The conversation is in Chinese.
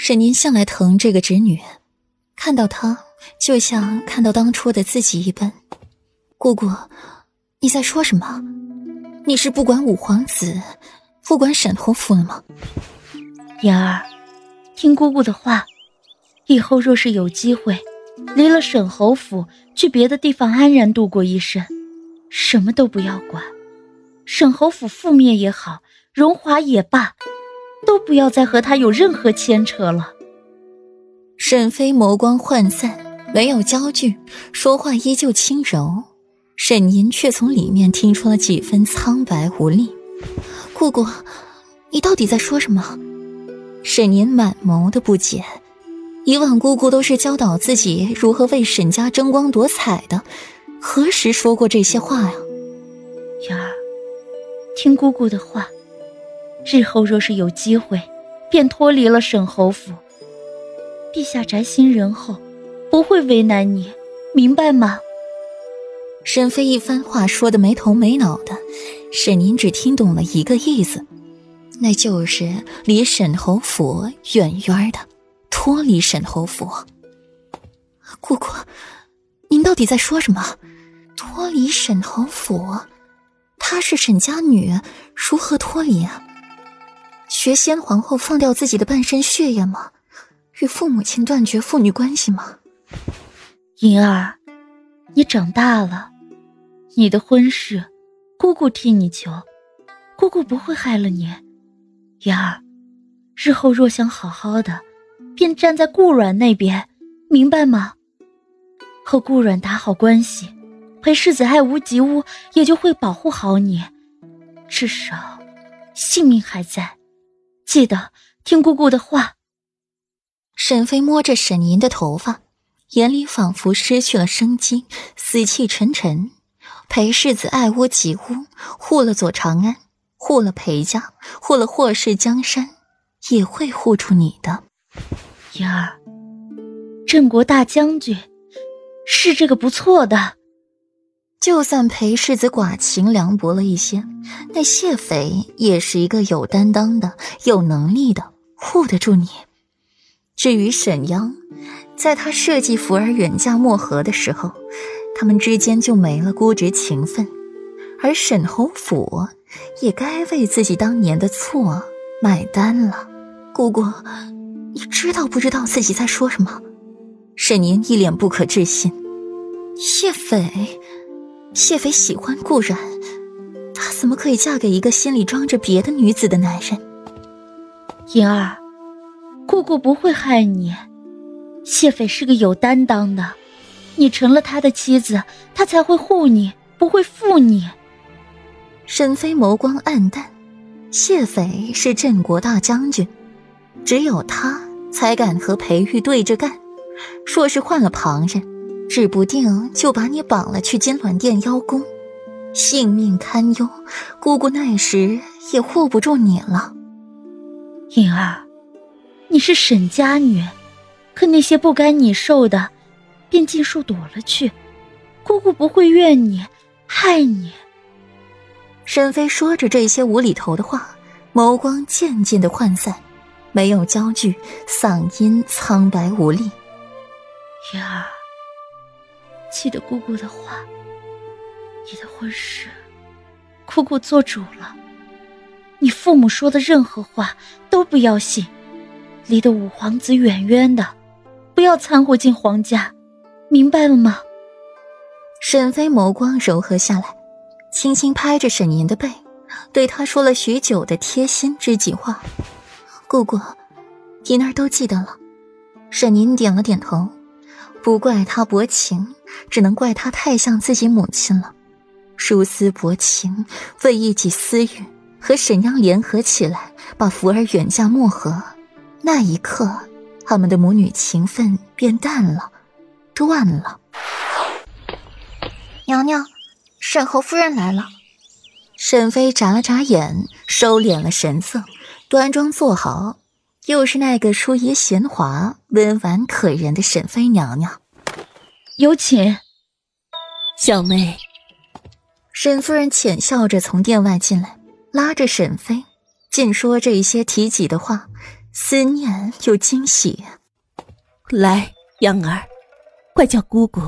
沈宁向来疼这个侄女，看到她就像看到当初的自己一般。姑姑，你在说什么？你是不管五皇子，不管沈侯府了吗？言儿，听姑姑的话，以后若是有机会，离了沈侯府，去别的地方安然度过一生，什么都不要管。沈侯府覆灭也好，荣华也罢。都不要再和他有任何牵扯了。沈飞眸光涣散，没有焦距，说话依旧轻柔。沈宁却从里面听出了几分苍白无力。姑姑，你到底在说什么？沈宁满眸的不解。以往姑姑都是教导自己如何为沈家争光夺彩的，何时说过这些话呀？瑶儿，听姑姑的话。日后若是有机会，便脱离了沈侯府。陛下宅心仁厚，不会为难你，明白吗？沈飞一番话说的没头没脑的，沈宁只听懂了一个意思，那就是离沈侯府远远的，脱离沈侯府。姑姑，您到底在说什么？脱离沈侯府？她是沈家女，如何脱离啊？学先皇后放掉自己的半身血液吗？与父母亲断绝父女关系吗？银儿，你长大了，你的婚事，姑姑替你求，姑姑不会害了你。银儿，日后若想好好的，便站在顾阮那边，明白吗？和顾阮打好关系，裴世子爱屋及乌，也就会保护好你，至少性命还在。记得听姑姑的话。沈飞摸着沈吟的头发，眼里仿佛失去了生机，死气沉沉。裴世子爱屋及乌，护了左长安，护了裴家，护了霍氏江山，也会护住你的。言儿，镇国大将军是这个不错的。就算裴世子寡情凉薄了一些，那谢斐也是一个有担当的、有能力的，护得住你。至于沈央，在他设计福儿远嫁漠河的时候，他们之间就没了姑侄情分，而沈侯府也该为自己当年的错买单了。姑姑，你知道不知道自己在说什么？沈宁一脸不可置信。谢斐。谢斐喜欢顾然，她怎么可以嫁给一个心里装着别的女子的男人？莹儿，姑姑不会害你。谢斐是个有担当的，你成了他的妻子，他才会护你，不会负你。沈飞眸光暗淡，谢斐是镇国大将军，只有他才敢和裴玉对着干。若是换了旁人，指不定就把你绑了去金銮殿邀功，性命堪忧，姑姑那时也护不住你了。颖儿，你是沈家女，可那些不该你受的，便尽数躲了去，姑姑不会怨你，害你。沈飞说着这些无厘头的话，眸光渐渐的涣散，没有焦距，嗓音苍白无力。颖儿。记得姑姑的话，你的婚事，姑姑做主了。你父母说的任何话都不要信，离得五皇子远远的，不要掺和进皇家，明白了吗？沈飞眸光柔和下来，轻轻拍着沈吟的背，对他说了许久的贴心知己话。姑姑，银儿都记得了。沈宁点了点头。不怪他薄情，只能怪他太像自己母亲了。如斯薄情，为一己私欲，和沈央联合起来，把福儿远嫁漠河。那一刻，他们的母女情分变淡了，断了。娘娘，沈侯夫人来了。沈飞眨了眨眼，收敛了神色，端庄坐好。又是那个淑仪贤华、温婉可人的沈妃娘娘，有请。小妹，沈夫人浅笑着从殿外进来，拉着沈妃，尽说着一些提己的话，思念又惊喜。来，阳儿，快叫姑姑